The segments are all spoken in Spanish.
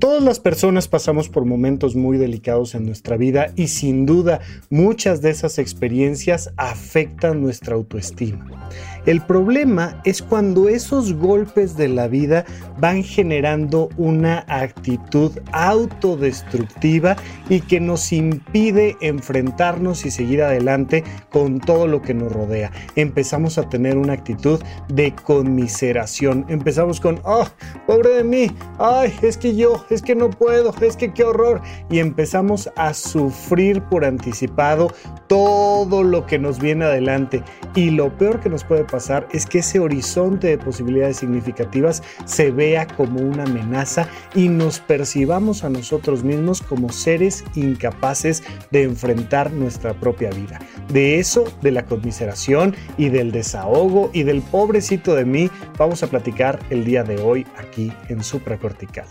Todas las personas pasamos por momentos muy delicados en nuestra vida y sin duda muchas de esas experiencias afectan nuestra autoestima. El problema es cuando esos golpes de la vida van generando una actitud autodestructiva y que nos impide enfrentarnos y seguir adelante con todo lo que nos rodea. Empezamos a tener una actitud de conmiseración. Empezamos con, oh, pobre de mí, ay, es que yo, es que no puedo, es que qué horror. Y empezamos a sufrir por anticipado todo lo que nos viene adelante. Y lo peor que nos puede pasar es que ese horizonte de posibilidades significativas se vea como una amenaza y nos percibamos a nosotros mismos como seres incapaces de enfrentar nuestra propia vida. De eso, de la conmiseración y del desahogo y del pobrecito de mí, vamos a platicar el día de hoy aquí en Supracortical.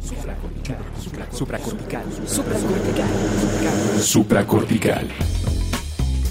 Supracortical. Supracortical. Supracortical. Supracortical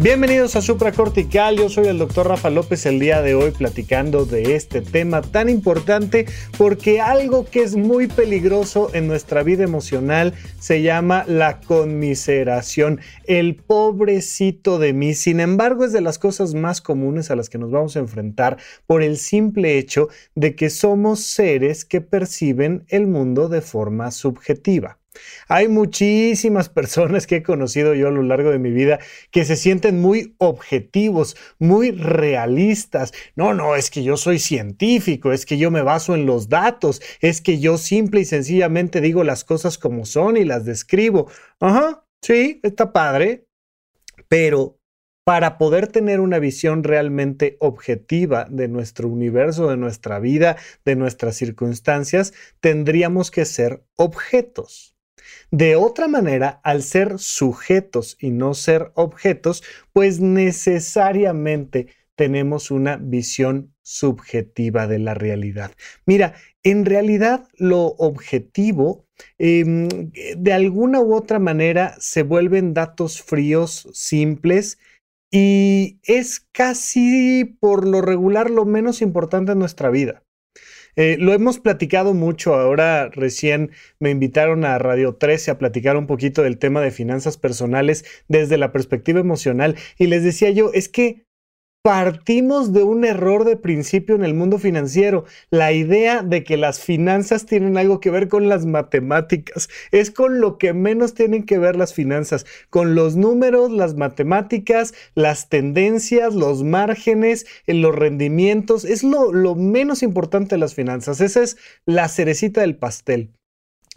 Bienvenidos a Supracortical, yo soy el doctor Rafa López el día de hoy platicando de este tema tan importante porque algo que es muy peligroso en nuestra vida emocional se llama la conmiseración, el pobrecito de mí. Sin embargo, es de las cosas más comunes a las que nos vamos a enfrentar por el simple hecho de que somos seres que perciben el mundo de forma subjetiva. Hay muchísimas personas que he conocido yo a lo largo de mi vida que se sienten muy objetivos, muy realistas. No, no, es que yo soy científico, es que yo me baso en los datos, es que yo simple y sencillamente digo las cosas como son y las describo. Ajá, sí, está padre, pero para poder tener una visión realmente objetiva de nuestro universo, de nuestra vida, de nuestras circunstancias, tendríamos que ser objetos. De otra manera, al ser sujetos y no ser objetos, pues necesariamente tenemos una visión subjetiva de la realidad. Mira, en realidad lo objetivo em, de alguna u otra manera se vuelven datos fríos, simples, y es casi por lo regular lo menos importante en nuestra vida. Eh, lo hemos platicado mucho. Ahora recién me invitaron a Radio 13 a platicar un poquito del tema de finanzas personales desde la perspectiva emocional. Y les decía yo, es que Partimos de un error de principio en el mundo financiero, la idea de que las finanzas tienen algo que ver con las matemáticas. Es con lo que menos tienen que ver las finanzas, con los números, las matemáticas, las tendencias, los márgenes, eh, los rendimientos. Es lo, lo menos importante de las finanzas. Esa es la cerecita del pastel.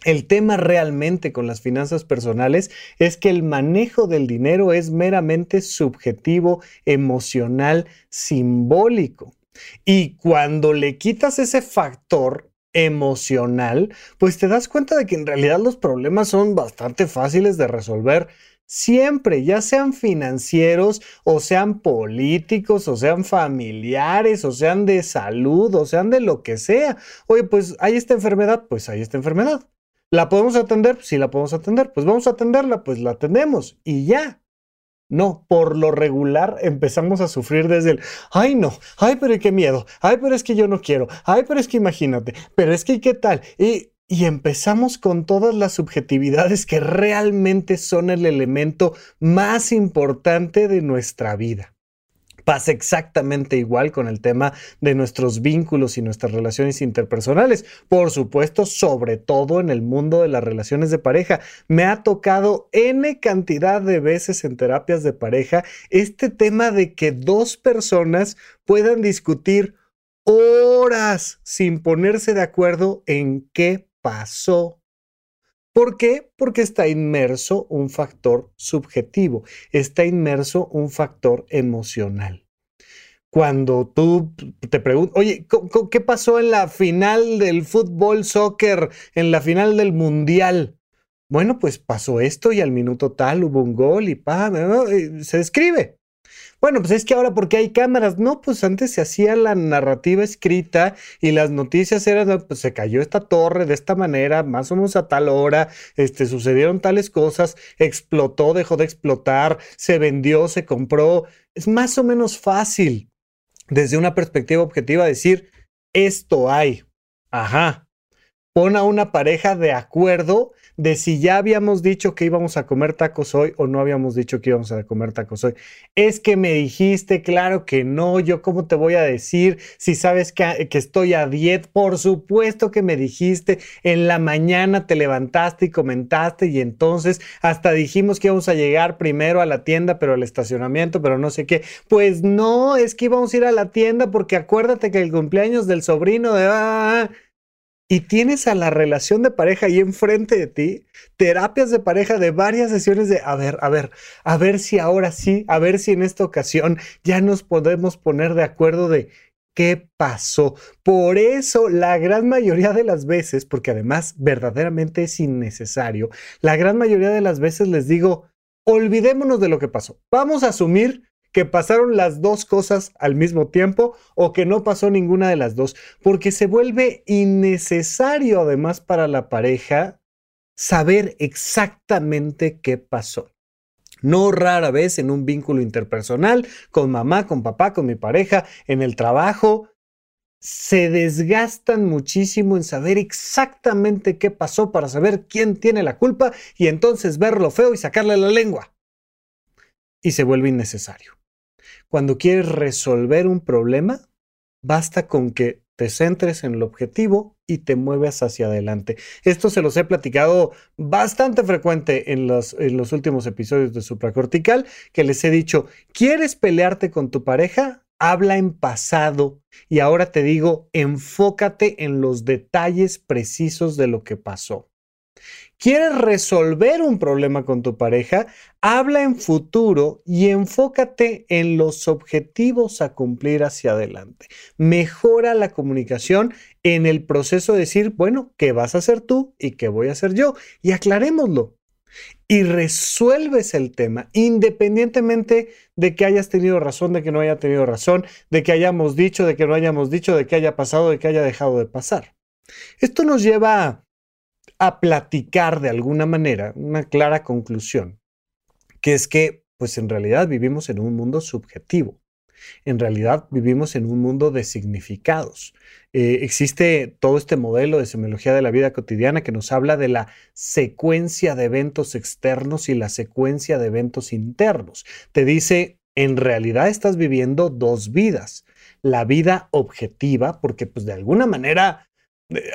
El tema realmente con las finanzas personales es que el manejo del dinero es meramente subjetivo, emocional, simbólico. Y cuando le quitas ese factor emocional, pues te das cuenta de que en realidad los problemas son bastante fáciles de resolver Siempre, ya sean financieros o sean políticos o sean familiares o sean de salud o sean de lo que sea. Oye, pues hay esta enfermedad, pues hay esta enfermedad. ¿La podemos atender? Sí, la podemos atender. Pues vamos a atenderla, pues la atendemos y ya. No, por lo regular empezamos a sufrir desde el, ay no, ay pero qué miedo, ay pero es que yo no quiero, ay pero es que imagínate, pero es que qué tal. Y y empezamos con todas las subjetividades que realmente son el elemento más importante de nuestra vida. Pasa exactamente igual con el tema de nuestros vínculos y nuestras relaciones interpersonales. Por supuesto, sobre todo en el mundo de las relaciones de pareja. Me ha tocado N cantidad de veces en terapias de pareja este tema de que dos personas puedan discutir horas sin ponerse de acuerdo en qué pasó. ¿Por qué? Porque está inmerso un factor subjetivo, está inmerso un factor emocional. Cuando tú te preguntas, oye, ¿qué pasó en la final del fútbol, soccer, en la final del mundial? Bueno, pues pasó esto y al minuto tal hubo un gol y pa, se describe. Bueno, pues es que ahora porque hay cámaras, no, pues antes se hacía la narrativa escrita y las noticias eran, pues se cayó esta torre de esta manera, más o menos a tal hora, este, sucedieron tales cosas, explotó, dejó de explotar, se vendió, se compró. Es más o menos fácil desde una perspectiva objetiva decir, esto hay. Ajá. Pon a una pareja de acuerdo de si ya habíamos dicho que íbamos a comer tacos hoy o no habíamos dicho que íbamos a comer tacos hoy. Es que me dijiste, claro que no, yo cómo te voy a decir si sabes que, que estoy a dieta. Por supuesto que me dijiste, en la mañana te levantaste y comentaste y entonces hasta dijimos que íbamos a llegar primero a la tienda, pero al estacionamiento, pero no sé qué. Pues no, es que íbamos a ir a la tienda porque acuérdate que el cumpleaños del sobrino de... Ah, y tienes a la relación de pareja ahí enfrente de ti, terapias de pareja de varias sesiones de, a ver, a ver, a ver si ahora sí, a ver si en esta ocasión ya nos podemos poner de acuerdo de qué pasó. Por eso, la gran mayoría de las veces, porque además verdaderamente es innecesario, la gran mayoría de las veces les digo, olvidémonos de lo que pasó. Vamos a asumir que pasaron las dos cosas al mismo tiempo o que no pasó ninguna de las dos, porque se vuelve innecesario además para la pareja saber exactamente qué pasó. No rara vez en un vínculo interpersonal, con mamá, con papá, con mi pareja, en el trabajo, se desgastan muchísimo en saber exactamente qué pasó para saber quién tiene la culpa y entonces verlo feo y sacarle la lengua. Y se vuelve innecesario. Cuando quieres resolver un problema, basta con que te centres en el objetivo y te mueves hacia adelante. Esto se los he platicado bastante frecuente en los, en los últimos episodios de supracortical, que les he dicho, ¿quieres pelearte con tu pareja? Habla en pasado y ahora te digo, enfócate en los detalles precisos de lo que pasó. ¿Quieres resolver un problema con tu pareja? Habla en futuro y enfócate en los objetivos a cumplir hacia adelante. Mejora la comunicación en el proceso de decir, bueno, ¿qué vas a hacer tú y qué voy a hacer yo? Y aclarémoslo. Y resuelves el tema independientemente de que hayas tenido razón, de que no haya tenido razón, de que hayamos dicho, de que no hayamos dicho, de que haya pasado, de que haya dejado de pasar. Esto nos lleva a a platicar de alguna manera una clara conclusión, que es que, pues en realidad vivimos en un mundo subjetivo. En realidad vivimos en un mundo de significados. Eh, existe todo este modelo de semiología de la vida cotidiana que nos habla de la secuencia de eventos externos y la secuencia de eventos internos. Te dice, en realidad estás viviendo dos vidas. La vida objetiva, porque pues de alguna manera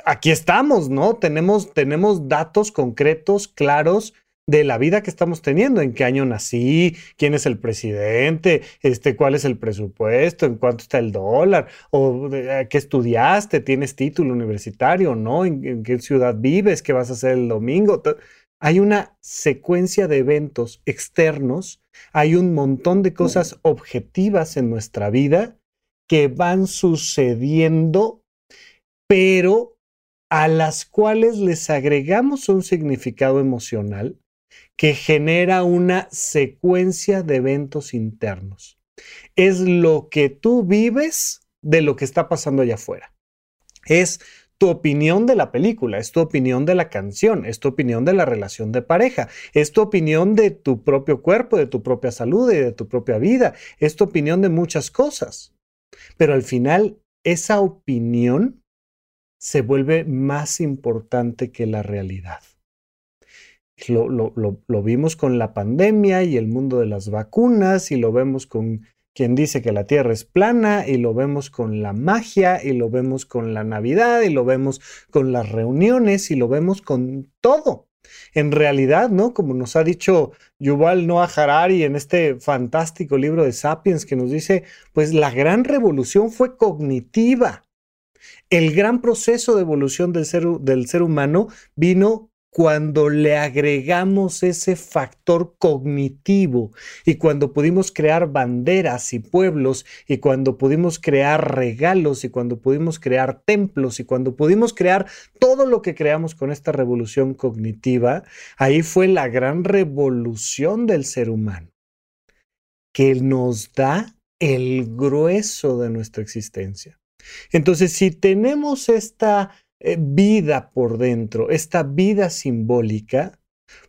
aquí estamos, ¿no? Tenemos, tenemos datos concretos, claros de la vida que estamos teniendo, en qué año nací, quién es el presidente, este, cuál es el presupuesto, en cuánto está el dólar, o qué estudiaste, tienes título universitario, ¿no? ¿En, en qué ciudad vives, qué vas a hacer el domingo. Hay una secuencia de eventos externos, hay un montón de cosas objetivas en nuestra vida que van sucediendo pero a las cuales les agregamos un significado emocional que genera una secuencia de eventos internos. Es lo que tú vives de lo que está pasando allá afuera. Es tu opinión de la película, es tu opinión de la canción, es tu opinión de la relación de pareja, es tu opinión de tu propio cuerpo, de tu propia salud y de tu propia vida, es tu opinión de muchas cosas. Pero al final, esa opinión se vuelve más importante que la realidad. Lo, lo, vimos con la pandemia y el mundo de las vacunas y lo vemos con quien dice que la Tierra es plana y lo vemos con la magia y lo vemos con la Navidad y lo vemos con las reuniones y lo vemos con todo. En realidad, ¿no? Como nos ha dicho Yuval Noah Harari en este fantástico libro de Sapiens que nos dice, pues la gran revolución fue cognitiva. El gran proceso de evolución del ser, humano vino cuando le agregamos ese factor cognitivo y cuando pudimos crear banderas y pueblos y cuando pudimos crear regalos y cuando pudimos crear templos y cuando pudimos crear todo lo que creamos con esta revolución cognitiva, ahí fue la gran revolución del ser humano que nos da el grueso de nuestra existencia. Entonces, si tenemos esta eh, vida por dentro, esta vida simbólica,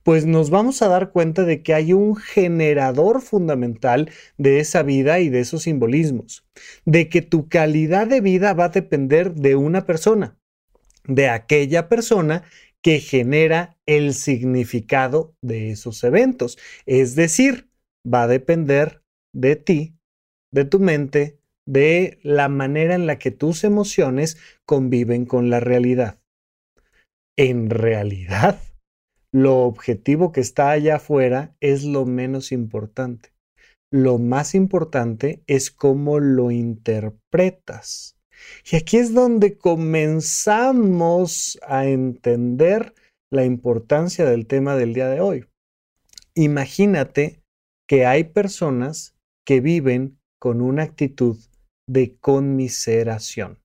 pues nos vamos a dar cuenta de que hay un generador fundamental de esa vida y de esos simbolismos, de que tu calidad de vida va a depender de una persona, de aquella persona que genera el significado de esos eventos. Es decir, va a depender de ti, de tu mente, de la manera en la que tus emociones conviven con la realidad. En realidad, lo objetivo que está allá afuera es lo menos importante. Lo más importante es cómo lo interpretas. Y aquí es donde comenzamos a entender la importancia del tema del día de hoy. Imagínate que hay personas que viven con una actitud de conmiseración.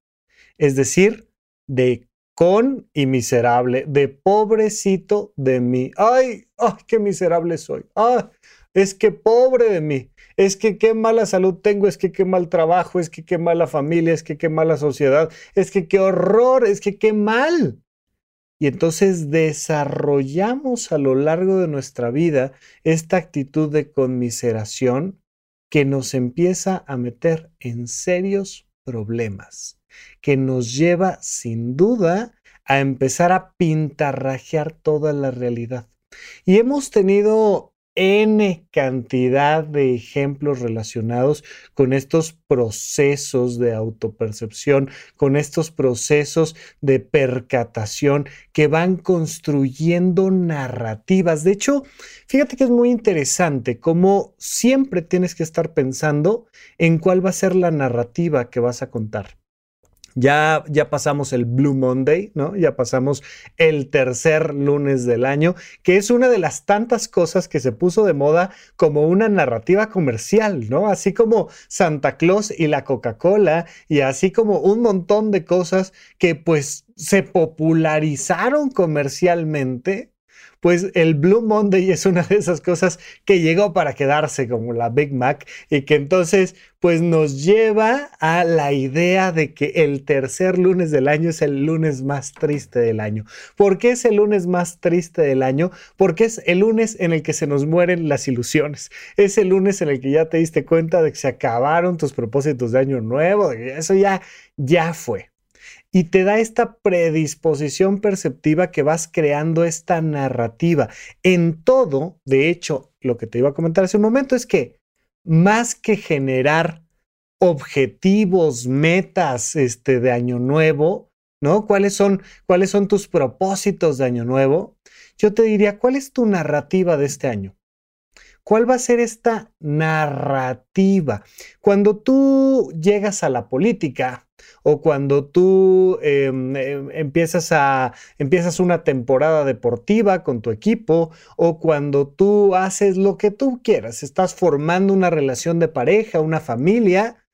Es decir, de con y miserable, de pobrecito de mí. Ay, ay, qué miserable soy. Ay, es que pobre de mí. Es que qué mala salud tengo, es que qué mal trabajo, es que qué mala familia, es que qué mala sociedad, es que qué horror, es que qué mal. Y entonces desarrollamos a lo largo de nuestra vida esta actitud de conmiseración que nos empieza a meter en serios problemas, que nos lleva sin duda a empezar a pintarrajear toda la realidad. Y hemos tenido N cantidad de ejemplos relacionados con estos procesos de autopercepción, con estos procesos de percatación que van construyendo narrativas. De hecho, fíjate que es muy interesante cómo siempre tienes que estar pensando en cuál va a ser la narrativa que vas a contar. Ya, ya pasamos el Blue Monday, ¿no? Ya pasamos el tercer lunes del año, que es una de las tantas cosas que se puso de moda como una narrativa comercial, ¿no? Así como Santa Claus y la Coca-Cola y así como un montón de cosas que pues se popularizaron comercialmente pues el Blue Monday es una de esas cosas que llegó para quedarse como la Big Mac y que entonces pues nos lleva a la idea de que el tercer lunes del año es el lunes más triste del año. ¿Por qué es el lunes más triste del año? Porque es el lunes en el que se nos mueren las ilusiones. Es el lunes en el que ya te diste cuenta de que se acabaron tus propósitos de año nuevo, eso ya ya fue y te da esta predisposición perceptiva que vas creando esta narrativa. En todo, de hecho, lo que te iba a comentar hace un momento es que más que generar objetivos, metas este, de año nuevo, ¿no? ¿Cuáles son, ¿Cuáles son tus propósitos de año nuevo? Yo te diría, ¿cuál es tu narrativa de este año? ¿Cuál va a ser esta narrativa? Cuando tú llegas a la política, o cuando tú em, em, empiezas, a, empiezas una temporada deportiva con tu equipo, o cuando tú haces lo que tú quieras, estás formando una relación de pareja, una familia,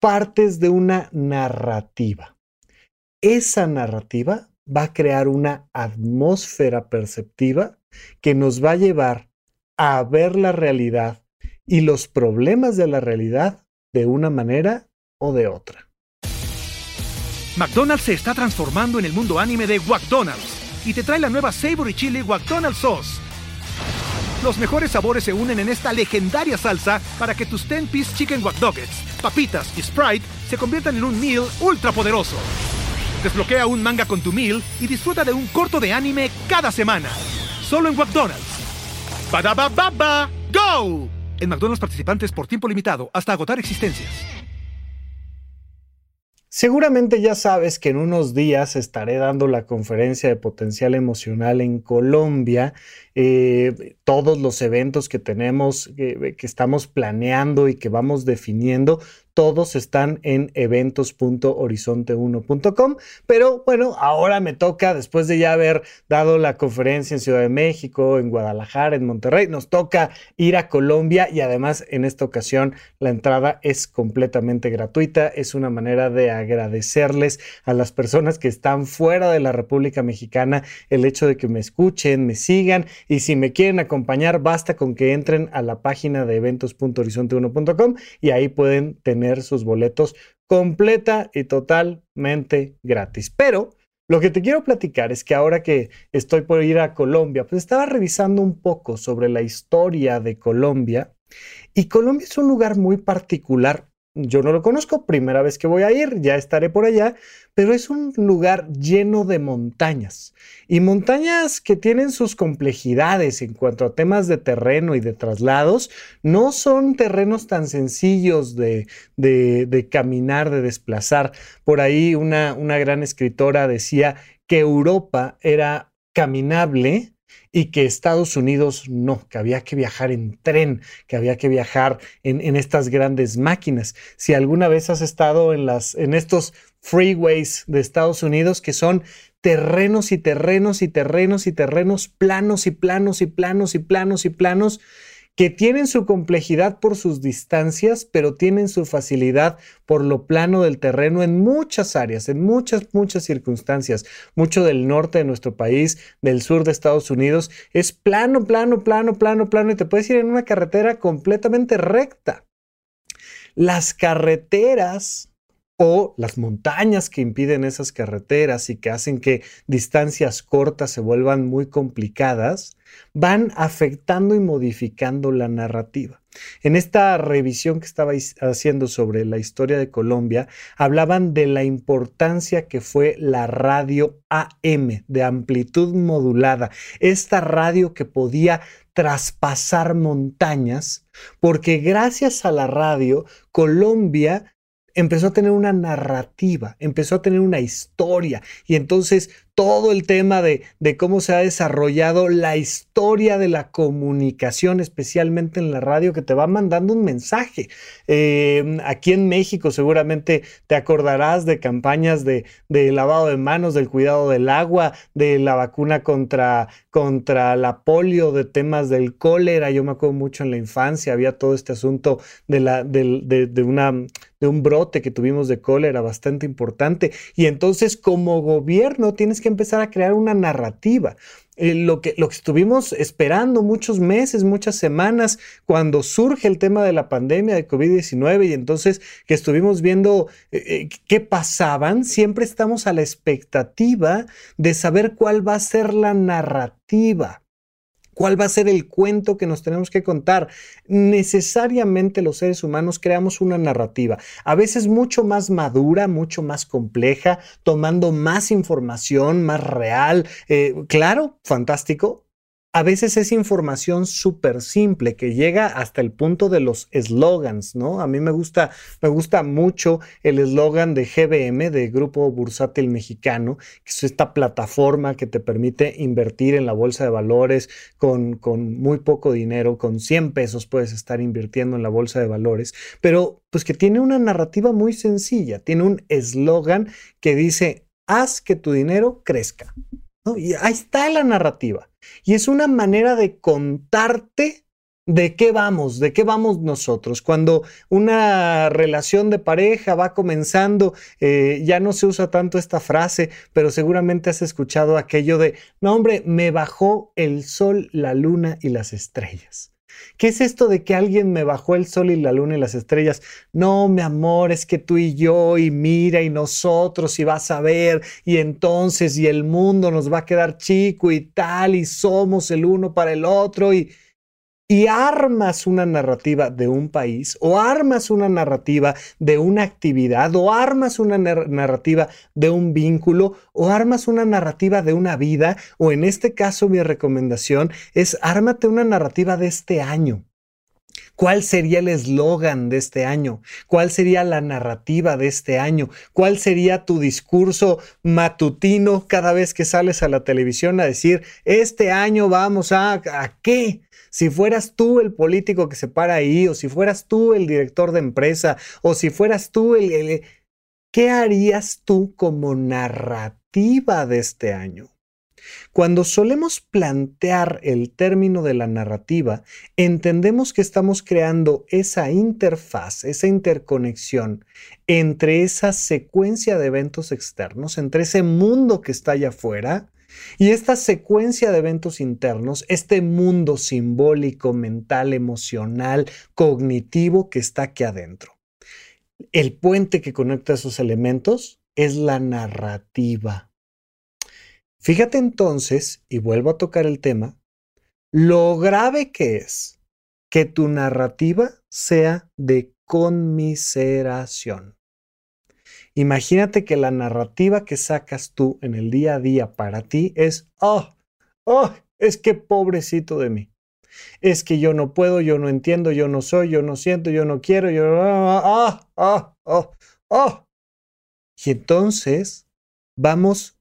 partes de una narrativa. Esa narrativa va a crear una atmósfera perceptiva que nos va a llevar a ver la realidad y los problemas de la realidad de una manera o de otra. McDonald's se está transformando en el mundo anime de McDonald's y te trae la nueva Savory Chili McDonald's Sauce. Los mejores sabores se unen en esta legendaria salsa para que tus 10-piece chicken wack papitas y Sprite se conviertan en un meal ultra poderoso. Desbloquea un manga con tu meal y disfruta de un corto de anime cada semana. Solo en McDonald's. Baba ¡Go! En McDonald's participantes por tiempo limitado hasta agotar existencias. Seguramente ya sabes que en unos días estaré dando la conferencia de potencial emocional en Colombia. Eh, todos los eventos que tenemos, que estamos planeando y que vamos definiendo, todos están en eventos.horizonte1.com. Pero bueno, ahora me toca, después de ya haber dado la conferencia en Ciudad de México, en Guadalajara, en Monterrey, nos toca ir a Colombia y además en esta ocasión la entrada es completamente gratuita. Es una manera de agradecerles a las personas que están fuera de la República Mexicana el hecho de que me escuchen, me sigan y si me quieren acompañar, basta con que entren a la página de eventos.horizonte1.com y ahí pueden tener sus boletos completa y totalmente gratis. Pero lo que te quiero platicar es que ahora que estoy por ir a Colombia, pues estaba revisando un poco sobre la historia de Colombia y Colombia es un lugar muy particular yo no lo conozco, primera vez que voy a ir, ya estaré por allá, pero es un lugar lleno de montañas y montañas que tienen sus complejidades en cuanto a temas de terreno y de traslados. No son terrenos tan sencillos de, de, caminar, de desplazar. Por ahí una, una gran escritora decía que Europa era caminable y que Estados Unidos no, que había que viajar en tren, que había que viajar en, estas grandes máquinas. Si alguna vez has estado en, las, en estos freeways de Estados Unidos, que son terrenos y terrenos y terrenos y terrenos planos y planos y planos y planos y planos, que tienen su complejidad por sus distancias, pero tienen su facilidad por lo plano del terreno en muchas áreas, en muchas, muchas circunstancias. Mucho del norte de nuestro país, del sur de Estados Unidos, es plano, plano, plano, plano, plano, y te puedes ir en una carretera completamente recta. Las carreteras o las montañas que impiden esas carreteras y que hacen que distancias cortas se vuelvan muy complicadas, van afectando y modificando la narrativa. En esta revisión que estaba haciendo sobre la historia de Colombia, hablaban de la importancia que fue la radio AM de amplitud modulada, esta radio que podía traspasar montañas, porque gracias a la radio, Colombia empezó a tener una narrativa, empezó a tener una historia y entonces todo el tema de, cómo se ha desarrollado la historia de la comunicación, especialmente en la radio, que te va mandando un mensaje. Eh, aquí en México seguramente te acordarás de campañas de, lavado de manos, del cuidado del agua, de la vacuna contra, contra la polio, de temas del cólera. Yo me acuerdo mucho en la infancia, había todo este asunto de, la, de, una, de un brote que tuvimos de cólera bastante importante. Y entonces como gobierno tienes que empezar a crear una narrativa. Eh, lo, que, lo que estuvimos esperando muchos meses, muchas semanas, cuando surge el tema de la pandemia de COVID-19 y entonces que estuvimos viendo eh, eh, qué pasaban, siempre estamos a la expectativa de saber cuál va a ser la narrativa. ¿Cuál va a ser el cuento que nos tenemos que contar? Necesariamente los seres humanos creamos una narrativa, a veces mucho más madura, mucho más compleja, tomando más información, más real. Eh, claro, fantástico, a veces es información súper simple que llega hasta el punto de los eslogans, ¿no? A mí me gusta, me gusta mucho el eslogan de GBM, de Grupo Bursátil Mexicano, que es esta plataforma que te permite invertir en la bolsa de valores con, con muy poco dinero, con 100 pesos puedes estar invirtiendo en la bolsa de valores, pero pues que tiene una narrativa muy sencilla, tiene un eslogan que dice, haz que tu dinero crezca. Y ahí está la narrativa. Y es una manera de contarte ¿De qué vamos? ¿De qué vamos nosotros? Cuando una relación de pareja va comenzando, eh, ya no se usa tanto esta frase, pero seguramente has escuchado aquello de, no hombre, me bajó el sol, la luna y las estrellas. ¿Qué es esto de que alguien me bajó el sol y la luna y las estrellas? No, mi amor, es que tú y yo y mira y nosotros y vas a ver y entonces y el mundo nos va a quedar chico y tal y somos el uno para el otro y y armas una narrativa de un país o armas una narrativa de una actividad o armas una narrativa de un vínculo o armas una narrativa de una vida o en este caso mi recomendación es ármate una narrativa de este año. ¿Cuál sería el eslogan de este año? ¿Cuál sería la narrativa de este año? ¿Cuál sería tu discurso matutino cada vez que sales a la televisión a decir, este año vamos a... ¿A qué? Si fueras tú el político que se para ahí, o si fueras tú el director de empresa, o si fueras tú el, ¿qué harías tú como narrativa de este año? Cuando solemos plantear el término de la narrativa, entendemos que estamos creando esa interfaz, esa interconexión entre esa secuencia de eventos externos, entre ese mundo que está allá afuera y esta secuencia de eventos internos, este mundo simbólico, mental, emocional, cognitivo que está aquí adentro. El puente que conecta esos elementos es la narrativa. Fíjate entonces, y vuelvo a tocar el tema, lo grave que es que tu narrativa sea de conmiseración. Imagínate que la narrativa que sacas tú en el día a día para ti es, oh, oh, es que pobrecito de mí. Es que yo no puedo, yo no entiendo, yo no soy, yo no siento, yo no quiero, yo... Ah, ah, oh, oh. Y entonces vamos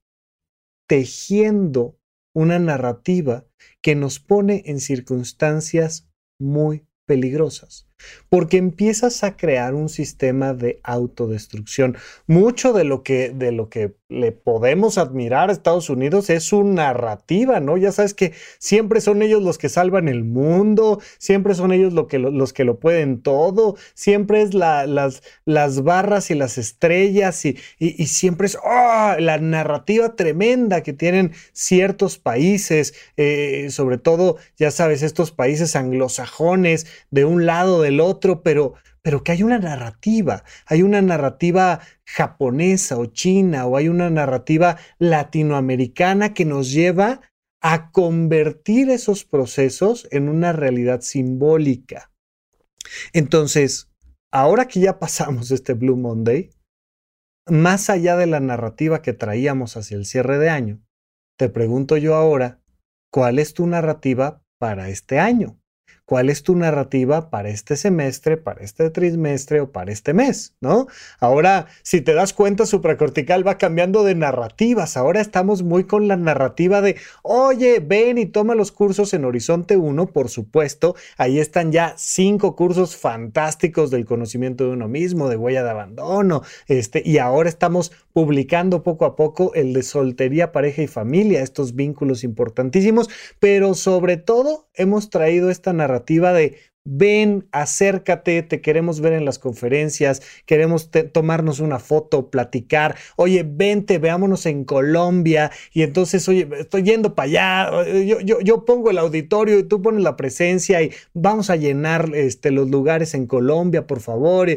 tejiendo una narrativa que nos pone en circunstancias muy peligrosas porque empiezas a crear un sistema de autodestrucción. Mucho de lo que, de lo que le podemos admirar a Estados Unidos es su narrativa, ¿no? Ya sabes que siempre son ellos los que salvan el mundo, siempre son ellos que, los que lo pueden todo, siempre es las, las, barras y las estrellas y, siempre es ¡oh! la narrativa tremenda que tienen ciertos países, eh, sobre todo, ya sabes, estos países anglosajones de un lado del otro, pero, pero que hay una narrativa, hay una narrativa japonesa o china o hay una narrativa latinoamericana que nos lleva a convertir esos procesos en una realidad simbólica. Entonces, ahora que ya pasamos este Blue Monday, más allá de la narrativa que traíamos hacia el cierre de año, te pregunto yo ahora, ¿cuál es tu narrativa para este año? Cuál es tu narrativa para este semestre, para este trimestre o para este mes, ¿no? Ahora, si te das cuenta, supracortical va cambiando de narrativas. Ahora estamos muy con la narrativa de, oye, ven y toma los cursos en Horizonte 1, por supuesto. Ahí están ya cinco cursos fantásticos del conocimiento de uno mismo, de huella de abandono, este, y ahora estamos publicando poco a poco el de soltería, pareja y familia, estos vínculos importantísimos, pero sobre todo hemos traído esta narrativa de ven, acércate, te queremos ver en las conferencias, queremos tomarnos una foto, platicar, oye, vente, veámonos en Colombia, y entonces, oye, estoy yendo para allá, yo, yo, yo, pongo el auditorio y tú pones la presencia y vamos a llenar este, los lugares en Colombia, por favor.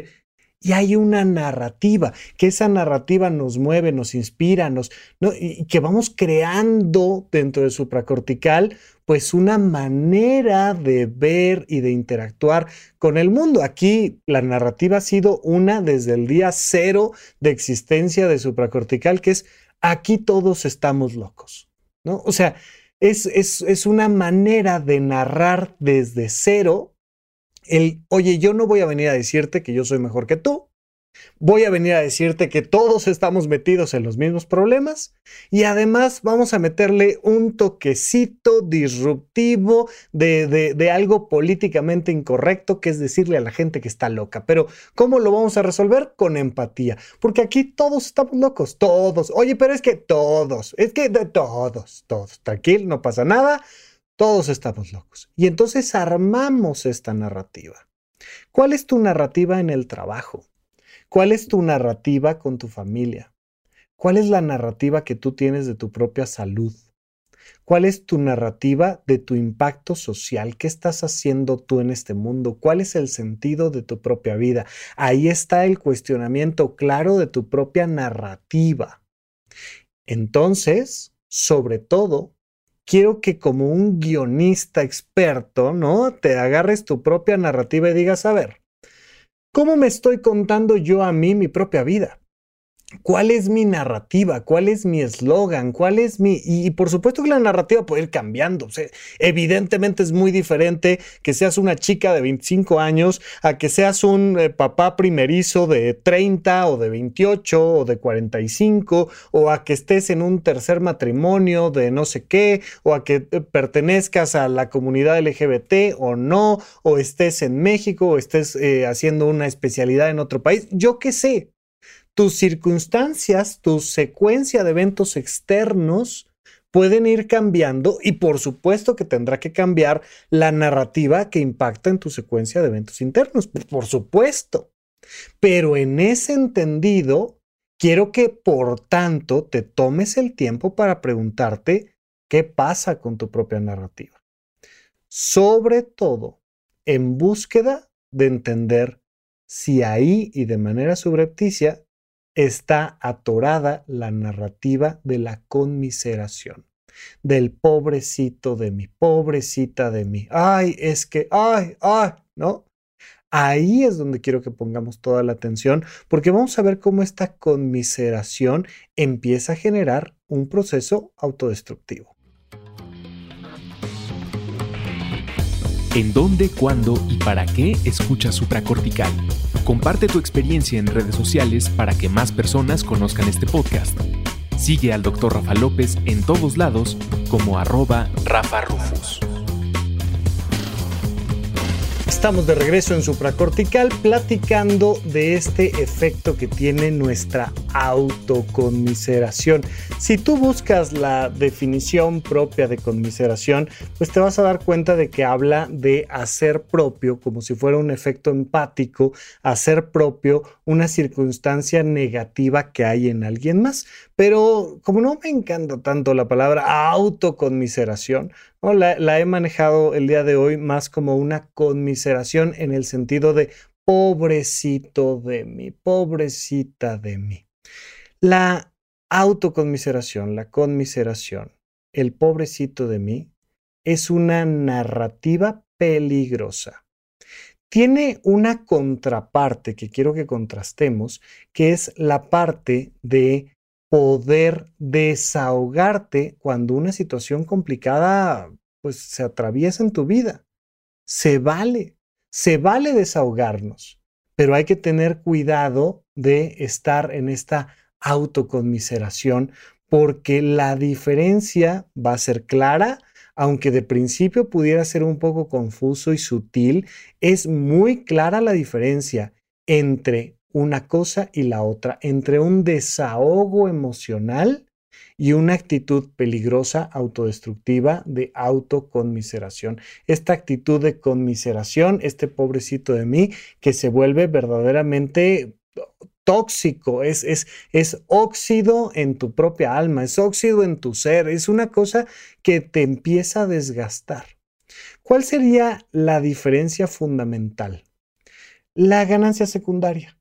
Y hay una narrativa, que esa narrativa nos mueve, nos inspira, nos, y que vamos creando dentro del supracortical, pues una manera de ver y de interactuar con el mundo. Aquí la narrativa ha sido una desde el día cero de existencia de supracortical, que es aquí todos estamos locos, ¿no? O sea, es, es, es una manera de narrar desde cero el, oye, yo no voy a venir a decirte que yo soy mejor que tú, Voy a venir a decirte que todos estamos metidos en los mismos problemas y además vamos a meterle un toquecito disruptivo de, de, algo políticamente incorrecto, que es decirle a la gente que está loca. Pero ¿cómo lo vamos a resolver? Con empatía. Porque aquí todos estamos locos, todos. Oye, pero es que todos, es que de todos, todos. Tranquilo, no pasa nada Todos estamos locos. Y entonces armamos esta narrativa. ¿Cuál es tu narrativa en el trabajo? ¿Cuál es tu narrativa con tu familia? ¿Cuál es la narrativa que tú tienes de tu propia salud? ¿Cuál es tu narrativa de tu impacto social? ¿Qué estás haciendo tú en este mundo? ¿Cuál es el sentido de tu propia vida? Ahí está el cuestionamiento claro de tu propia narrativa. Entonces, sobre todo, quiero que como un guionista experto, ¿no? Te agarres tu propia narrativa y digas, a ver, ¿cómo me estoy contando yo a mí mi propia vida? ¿Cuál es mi narrativa? ¿Cuál es mi eslogan? ¿Cuál es mi...? Y, por supuesto que la narrativa puede ir cambiando. evidentemente es muy diferente que seas una chica de 25 años a que seas un eh, papá primerizo de 30 o de 28 o de 45 o a que estés en un tercer matrimonio de no sé qué o a que eh, pertenezcas a la comunidad LGBT o no o estés en México o estés eh, haciendo una especialidad en otro país. Yo qué sé tus circunstancias, tu secuencia de eventos externos pueden ir cambiando y por supuesto que tendrá que cambiar la narrativa que impacta en tu secuencia de eventos internos, por supuesto. Pero en ese entendido, quiero que por tanto te tomes el tiempo para preguntarte qué pasa con tu propia narrativa. Sobre todo, en búsqueda de entender si ahí y de manera subrepticia está atorada la narrativa de la conmiseración, del pobrecito de mí, pobrecita de mí. Ay, es que, ay, ay, ¿no? Ahí es donde quiero que pongamos toda la atención, porque vamos a ver cómo esta conmiseración empieza a generar un proceso autodestructivo. ¿En dónde, cuándo y para qué escucha supracortical? Comparte tu experiencia en redes sociales para que más personas conozcan este podcast. Sigue al Dr. Rafa López en todos lados como arroba Rafa Rufus. Estamos de regreso en supracortical platicando de este efecto que tiene nuestra autoconmiseración. Si tú buscas la definición propia de conmiseración, pues te vas a dar cuenta de que habla de hacer propio, como si fuera un efecto empático, hacer propio una circunstancia negativa que hay en alguien más. Pero como no me encanta tanto la palabra autoconmiseración, la, he manejado el día de hoy más como una conmiseración en el sentido de pobrecito de mí, pobrecita de mí. La autoconmiseración, la conmiseración, el pobrecito de mí, es una narrativa peligrosa. Tiene una contraparte que quiero que contrastemos, que es la parte de poder desahogarte cuando una situación complicada pues se atraviesa en tu vida. Se vale, se vale desahogarnos, pero hay que tener cuidado de estar en esta autoconmiseración porque la diferencia va a ser clara, aunque de principio pudiera ser un poco confuso y sutil, es muy clara la diferencia entre una cosa y la otra, entre un desahogo emocional y una actitud peligrosa, autodestructiva de autoconmiseración. Esta actitud de conmiseración, este pobrecito de mí, que se vuelve verdaderamente tóxico, es, es, es óxido en tu propia alma, es óxido en tu ser, es una cosa que te empieza a desgastar. ¿Cuál sería la diferencia fundamental? La ganancia secundaria.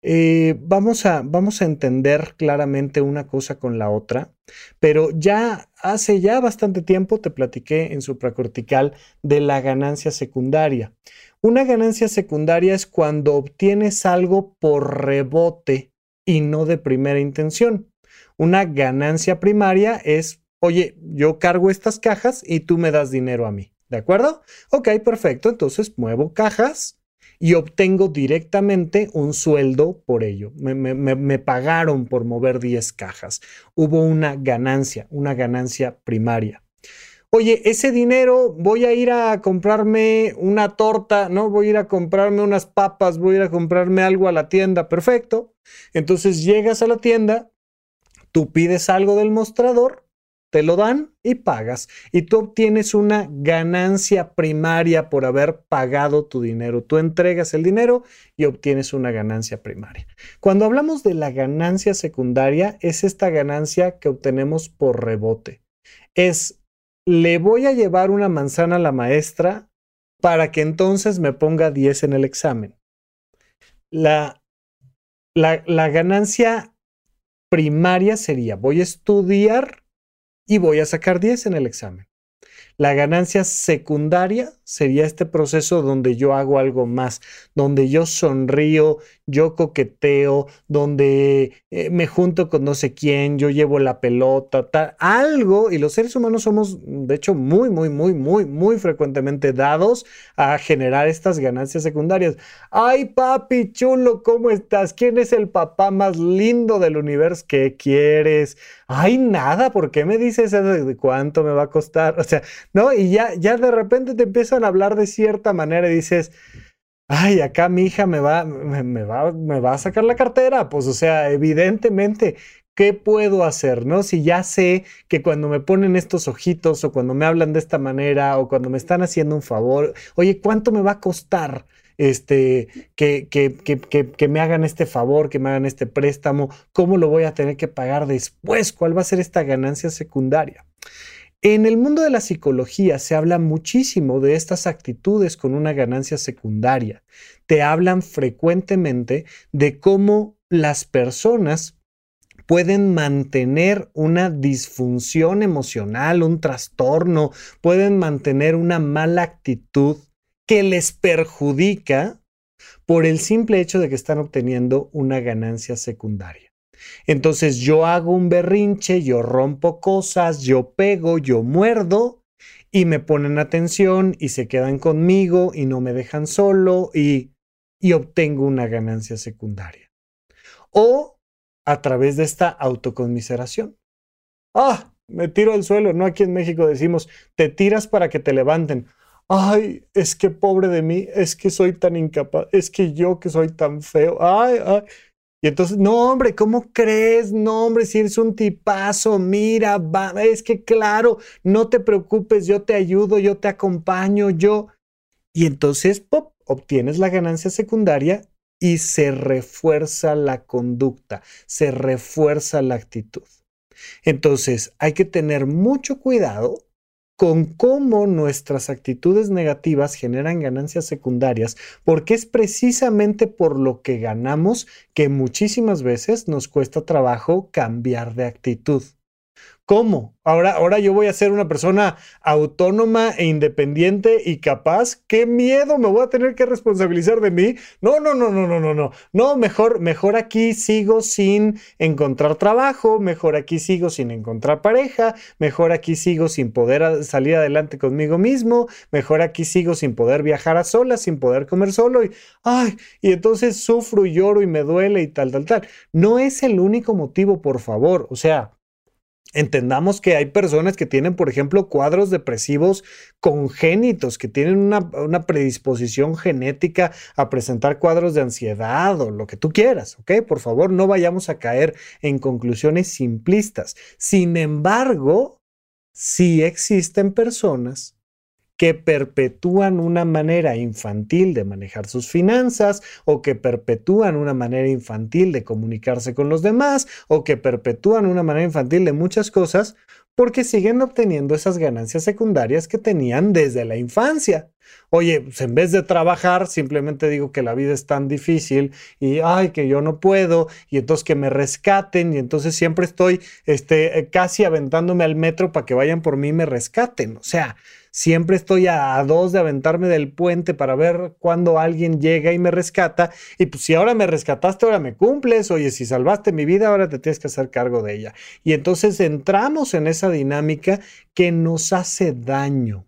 Eh, vamos, a, vamos a entender claramente una cosa con la otra, pero ya hace ya bastante tiempo te platiqué en supracortical de la ganancia secundaria. Una ganancia secundaria es cuando obtienes algo por rebote y no de primera intención. Una ganancia primaria es, oye, yo cargo estas cajas y tú me das dinero a mí. ¿De acuerdo? Ok, perfecto. Entonces muevo cajas y obtengo directamente un sueldo por ello. Me, pagaron por mover 10 cajas. Hubo una ganancia, una ganancia primaria. Oye, ese dinero voy a ir a comprarme una torta, ¿no? Voy a ir a comprarme unas papas, voy a ir a comprarme algo a la tienda, perfecto. Entonces llegas a la tienda, tú pides algo del mostrador te lo dan y pagas. Y tú obtienes una ganancia primaria por haber pagado tu dinero. Tú entregas el dinero y obtienes una ganancia primaria. Cuando hablamos de la ganancia secundaria, es esta ganancia que obtenemos por rebote. Es, le voy a llevar una manzana a la maestra para que entonces me ponga 10 en el examen. La, la, la ganancia primaria sería, voy a estudiar y voy a sacar 10 en el examen. La ganancia secundaria sería este proceso donde yo hago algo más, donde yo sonrío, yo coqueteo, donde eh, me junto con no sé quién, yo llevo la pelota, tal, algo, y los seres humanos somos, de hecho, muy, muy, muy, muy, muy frecuentemente dados a generar estas ganancias secundarias. Ay, papi chulo, ¿cómo estás? ¿Quién es el papá más lindo del universo? ¿Qué quieres? Ay, nada, ¿por qué me dices eso de cuánto me va a costar? O sea, ¿no? Y ya, ya de repente te empiezan a hablar de cierta manera y dices, ay, acá mi hija me va, me, va, me va a sacar la cartera. Pues, o sea, evidentemente, ¿qué puedo hacer? ¿No? Si ya sé que cuando me ponen estos ojitos o cuando me hablan de esta manera o cuando me están haciendo un favor, oye, ¿cuánto me va a costar? Este, que, que, que, que, me hagan este favor, que me hagan este préstamo, cómo lo voy a tener que pagar después, cuál va a ser esta ganancia secundaria. En el mundo de la psicología se habla muchísimo de estas actitudes con una ganancia secundaria. Te hablan frecuentemente de cómo las personas pueden mantener una disfunción emocional, un trastorno, pueden mantener una mala actitud que les perjudica por el simple hecho de que están obteniendo una ganancia secundaria. Entonces yo hago un berrinche, yo rompo cosas, yo pego, yo muerdo y me ponen atención y se quedan conmigo y no me dejan solo y, y obtengo una ganancia secundaria. O a través de esta autoconmiseración. Ah, me tiro al suelo, ¿no? Aquí en México decimos, te tiras para que te levanten. Ay, es que pobre de mí, es que soy tan incapaz, es que yo que soy tan feo. Ay, ay. Y entonces, no, hombre, ¿cómo crees? No, hombre, si eres un tipazo, mira, va, es que claro, no te preocupes, yo te ayudo, yo te acompaño, yo. Y entonces, pop, obtienes la ganancia secundaria y se refuerza la conducta, se refuerza la actitud. Entonces, hay que tener mucho cuidado con cómo nuestras actitudes negativas generan ganancias secundarias, porque es precisamente por lo que ganamos que muchísimas veces nos cuesta trabajo cambiar de actitud. ¿Cómo? Ahora, ahora yo voy a ser una persona autónoma e independiente y capaz. ¿Qué miedo me voy a tener que responsabilizar de mí? No, no, no, no, no, no, no. No, mejor, mejor aquí sigo sin encontrar trabajo, mejor aquí sigo sin encontrar pareja, mejor aquí sigo sin poder salir adelante conmigo mismo, mejor aquí sigo sin poder viajar a solas, sin poder comer solo y, ay, y entonces sufro y lloro y me duele y tal, tal, tal. No es el único motivo, por favor. O sea, Entendamos que hay personas que tienen, por ejemplo, cuadros depresivos congénitos, que tienen una, predisposición genética a presentar cuadros de ansiedad o lo que tú quieras, ¿ok? Por favor, no vayamos a caer en conclusiones simplistas. Sin embargo, sí existen personas que perpetúan una manera infantil de manejar sus finanzas o que perpetúan una manera infantil de comunicarse con los demás o que perpetúan una manera infantil de muchas cosas porque siguen obteniendo esas ganancias secundarias que tenían desde la infancia. Oye, pues en vez de trabajar, simplemente digo que la vida es tan difícil y ay, que yo no puedo y entonces que me rescaten y entonces siempre estoy este, casi aventándome al metro para que vayan por mí y me rescaten. O sea, Siempre estoy a, dos de aventarme del puente para ver cuándo alguien llega y me rescata. Y pues si ahora me rescataste, ahora me cumples. Oye, si salvaste mi vida, ahora te tienes que hacer cargo de ella. Y entonces entramos en esa dinámica que nos hace daño.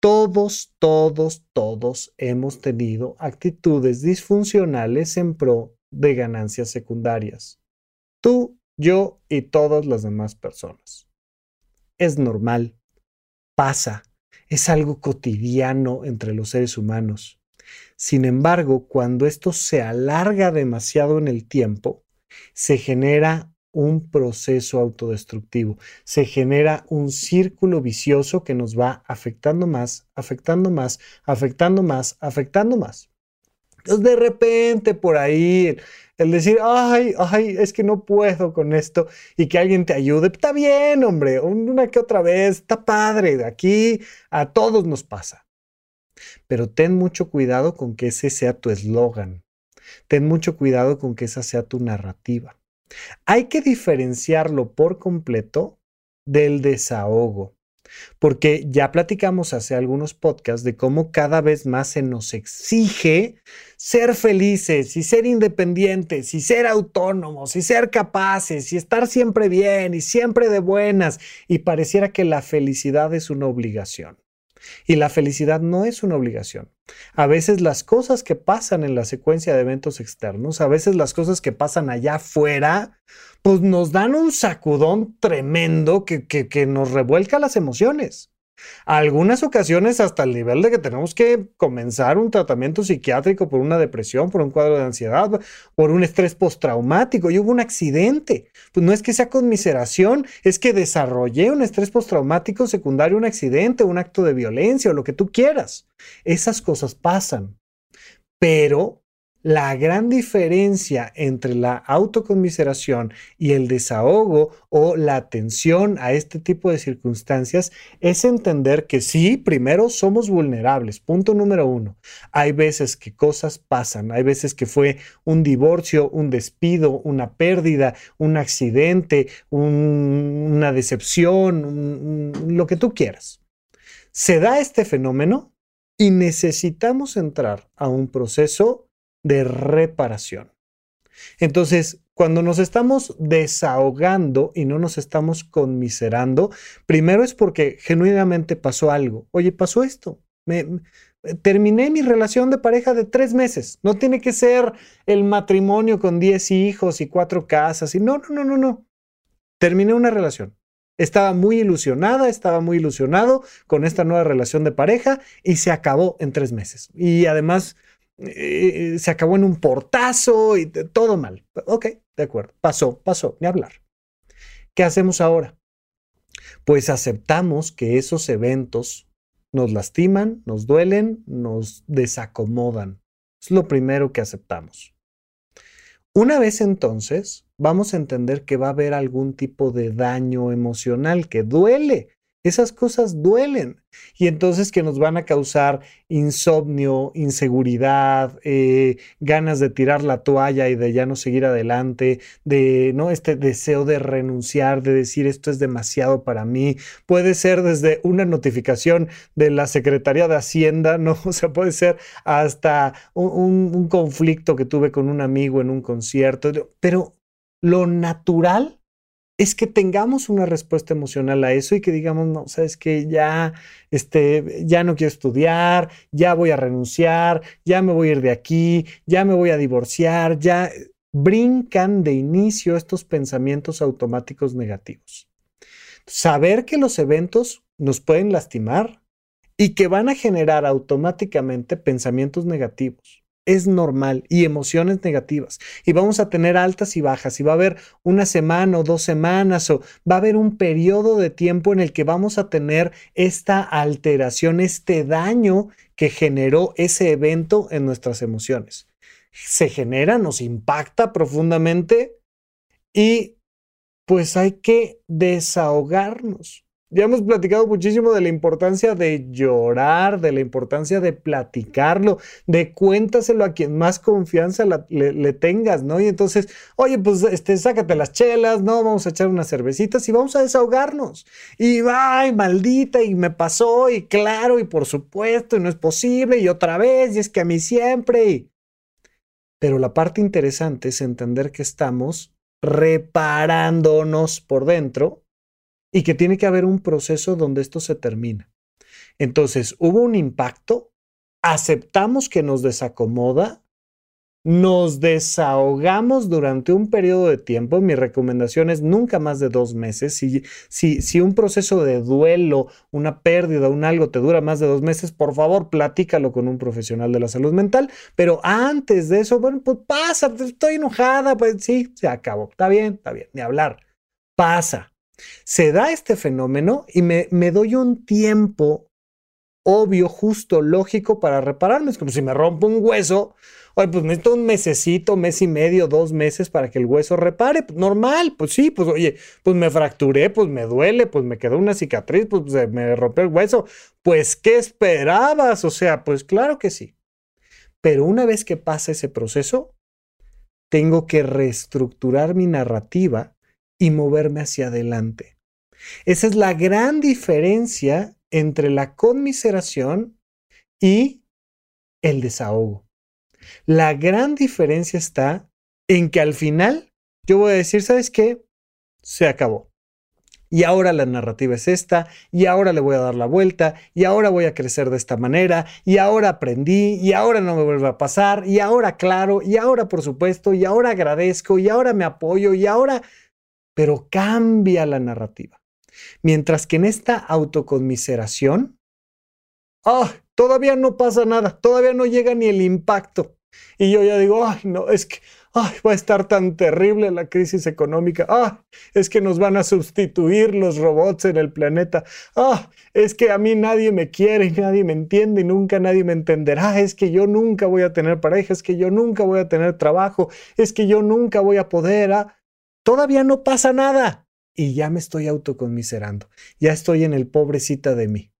Todos, todos, todos hemos tenido actitudes disfuncionales en pro de ganancias secundarias. Tú, yo y todas las demás personas. Es normal pasa, es algo cotidiano entre los seres humanos. Sin embargo, cuando esto se alarga demasiado en el tiempo, se genera un proceso autodestructivo, se genera un círculo vicioso que nos va afectando más, afectando más, afectando más, afectando más. Entonces de repente por ahí el decir, ay, ay, es que no puedo con esto y que alguien te ayude, está bien, hombre, una que otra vez, está padre, aquí a todos nos pasa. Pero ten mucho cuidado con que ese sea tu eslogan. Ten mucho cuidado con que esa sea tu narrativa. Hay que diferenciarlo por completo del desahogo, porque ya platicamos hace algunos podcasts de cómo cada vez más se nos exige ser felices y ser independientes y ser autónomos y ser capaces y estar siempre bien y siempre de buenas y pareciera que la felicidad es una obligación. Y la felicidad no es una obligación. A veces las cosas que pasan en la secuencia de eventos externos, a veces las cosas que pasan allá afuera, pues nos dan un sacudón tremendo que, que, nos revuelca las emociones. Algunas ocasiones hasta el nivel de que tenemos que comenzar un tratamiento psiquiátrico por una depresión, por un cuadro de ansiedad, por un estrés postraumático. Y hubo un accidente. Pues no es que sea conmiseración, es que desarrollé un estrés postraumático secundario, un accidente, un acto de violencia o lo que tú quieras. Esas cosas pasan. Pero la gran diferencia entre la autoconmiseración y el desahogo o la atención a este tipo de circunstancias es entender que sí, primero somos vulnerables, punto número uno. Hay veces que cosas pasan, hay veces que fue un divorcio, un despido, una pérdida, un accidente, una decepción, lo que tú quieras. Se da este fenómeno y necesitamos entrar a un proceso de reparación. Entonces, cuando nos estamos desahogando y no nos estamos conmiserando, primero es porque genuinamente pasó algo. Oye, pasó esto. Me, terminé mi relación de pareja de tres meses. No tiene que ser el matrimonio con diez hijos y cuatro casas. Y no, no, no, no, no. Terminé una relación. Estaba muy ilusionada, estaba muy ilusionado con esta nueva relación de pareja y se acabó en tres meses. Y además eh, se acabó en un portazo y todo mal. Ok, de acuerdo, pasó, pasó, ni hablar. ¿Qué hacemos ahora? Pues aceptamos que esos eventos nos lastiman, nos duelen, nos desacomodan. Es lo primero que aceptamos. Una vez entonces, vamos a entender que va a haber algún tipo de daño emocional que duele esas cosas duelen. Y entonces que nos van a causar insomnio, inseguridad, eh, ganas de tirar la toalla y de ya no seguir adelante, de no este deseo de renunciar, de decir esto es demasiado para mí. Puede ser desde una notificación de la Secretaría de Hacienda, no, o sea, puede ser hasta un conflicto que tuve con un amigo en un concierto, pero lo natural es que tengamos una respuesta emocional a eso y que digamos, no, sabes que ya, este, ya no quiero estudiar, ya voy a renunciar, ya me voy a ir de aquí, ya me voy a divorciar, ya brincan de inicio estos pensamientos automáticos negativos. Saber que los eventos nos pueden lastimar y que van a generar automáticamente pensamientos negativos es normal y emociones negativas. Y vamos a tener altas y bajas y va a haber una semana o dos semanas o va a haber un periodo de tiempo en el que vamos a tener esta alteración, este daño que generó ese evento en nuestras emociones. Se genera, nos impacta profundamente y pues hay que desahogarnos. Ya hemos platicado muchísimo de la importancia de llorar, de la importancia de platicarlo, de cuéntaselo a quien más confianza le, tengas, ¿no? Y entonces, oye, pues este, sácate las chelas, ¿no? Vamos a echar unas cervecitas y vamos a desahogarnos. Y, ay, maldita, y me pasó, y claro, y por supuesto, y no es posible, y otra vez, y es que a mí siempre. Pero la parte interesante es entender que estamos reparándonos por dentro y que tiene que haber un proceso donde esto se termina. Entonces, hubo un impacto, aceptamos que nos desacomoda, nos desahogamos durante un periodo de tiempo. Mi recomendación es nunca más de dos meses. Si, si, si, un proceso de duelo, una pérdida, un algo te dura más de dos meses, por favor, platícalo con un profesional de la salud mental. Pero antes de eso, bueno, pues pasa, estoy enojada, pues sí, se acabó. Está bien, está bien, ni hablar. Pasa. Se da este fenómeno y me, doy un tiempo obvio, justo, lógico para repararme. Es como si me rompo un hueso Oye, pues necesito un mesecito, mes y medio, dos meses para que el hueso repare. Pues normal, pues sí, pues oye, pues me fracturé, pues me duele, pues me quedó una cicatriz, pues me rompió el hueso. Pues, ¿qué esperabas? O sea, pues claro que sí. Pero una vez que pasa ese proceso, tengo que reestructurar mi narrativa y moverme hacia adelante. Esa es la gran diferencia entre la conmiseración y el desahogo. La gran diferencia está en que al final yo voy a decir, ¿sabes qué? Se acabó. Y ahora la narrativa es esta, y ahora le voy a dar la vuelta, y ahora voy a crecer de esta manera, y ahora aprendí, y ahora no me vuelve a pasar, y ahora claro, y ahora por supuesto, y ahora agradezco, y ahora me apoyo, y ahora... Pero cambia la narrativa. Mientras que en esta autoconmiseración, ¡ah! todavía no pasa nada, todavía no llega ni el impacto. Y yo ya digo, ay, no, es que ay, va a estar tan terrible la crisis económica. Ah, es que nos van a sustituir los robots en el planeta. Ah, es que a mí nadie me quiere, nadie me entiende y nunca nadie me entenderá. Es que yo nunca voy a tener pareja, es que yo nunca voy a tener trabajo, es que yo nunca voy a poder. Ah, todavía no pasa nada. Y ya me estoy autoconmiserando. Ya estoy en el pobrecita de mí.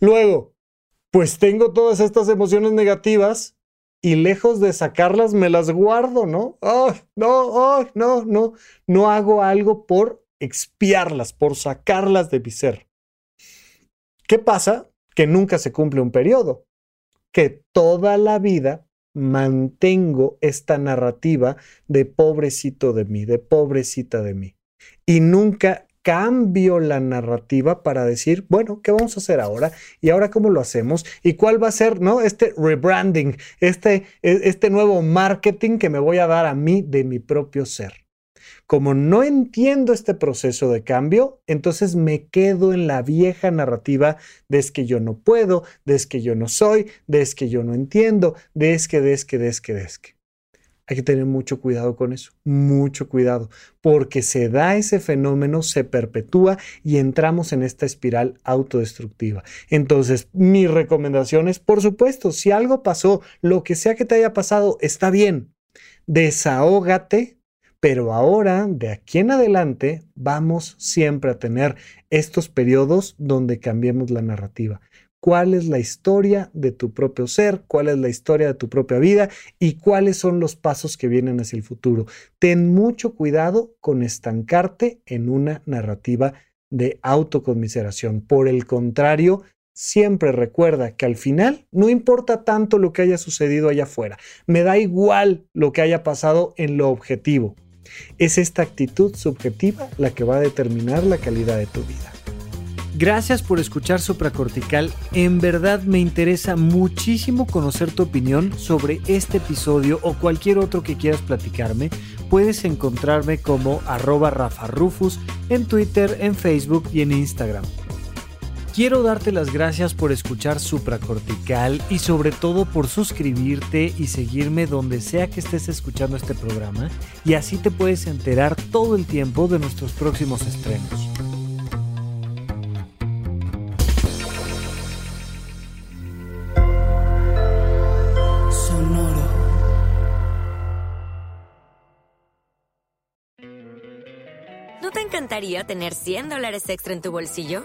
Luego, pues tengo todas estas emociones negativas y lejos de sacarlas me las guardo, ¿no? Oh, no, oh, no, no, no hago algo por expiarlas, por sacarlas de mi ser. ¿Qué pasa? Que nunca se cumple un periodo, que toda la vida mantengo esta narrativa de pobrecito de mí, de pobrecita de mí. Y nunca cambio la narrativa para decir, bueno, ¿qué vamos a hacer ahora? ¿Y ahora cómo lo hacemos? ¿Y cuál va a ser, no? Este rebranding, este, e, este nuevo marketing que me voy a dar a mí de mi propio ser. Como no entiendo este proceso de cambio, entonces me quedo en la vieja narrativa de es que yo no puedo, de es que yo no soy, de es que yo no entiendo, de es que, de es que, de es que, de es que. Hay que tener mucho cuidado con eso, mucho cuidado, porque se da ese fenómeno, se perpetúa y entramos en esta espiral autodestructiva. Entonces, mi recomendación es, por supuesto, si algo pasó, lo que sea que te haya pasado, está bien, desahógate, pero ahora, de aquí en adelante, vamos siempre a tener estos periodos donde cambiemos la narrativa cuál es la historia de tu propio ser, cuál es la historia de tu propia vida y cuáles son los pasos que vienen hacia el futuro. Ten mucho cuidado con estancarte en una narrativa de autoconmiseración. Por el contrario, siempre recuerda que al final no importa tanto lo que haya sucedido allá afuera, me da igual lo que haya pasado en lo objetivo. Es esta actitud subjetiva la que va a determinar la calidad de tu vida. Gracias por escuchar Supracortical. En verdad me interesa muchísimo conocer tu opinión sobre este episodio o cualquier otro que quieras platicarme. Puedes encontrarme como arroba rafarufus en Twitter, en Facebook y en Instagram. Quiero darte las gracias por escuchar Supracortical y sobre todo por suscribirte y seguirme donde sea que estés escuchando este programa y así te puedes enterar todo el tiempo de nuestros próximos estrenos. encantaría tener 100 dólares extra en tu bolsillo?